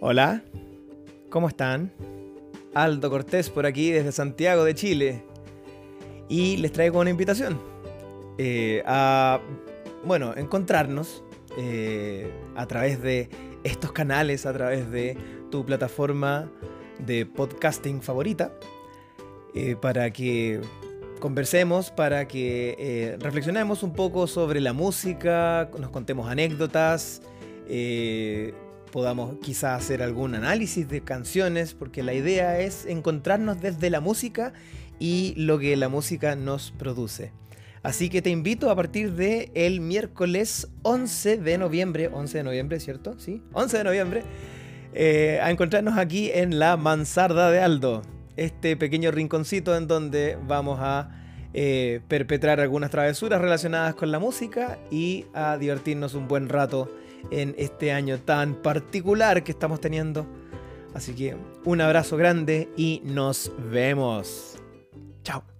Hola, ¿cómo están? Aldo Cortés por aquí desde Santiago de Chile. Y les traigo una invitación eh, a, bueno, encontrarnos eh, a través de estos canales, a través de tu plataforma de podcasting favorita, eh, para que conversemos, para que reflexionemos un poco sobre la música, nos contemos anécdotas podamos quizá hacer algún análisis de canciones, porque la idea es encontrarnos desde la música y lo que la música nos produce. Así que te invito a partir de el miércoles 11 de noviembre, 11 de noviembre, ¿cierto? Sí, 11 de noviembre, eh, a encontrarnos aquí en la Mansarda de Aldo, este pequeño rinconcito en donde vamos a eh, perpetrar algunas travesuras relacionadas con la música y a divertirnos un buen rato en este año tan particular que estamos teniendo. Así que un abrazo grande y nos vemos. Chao.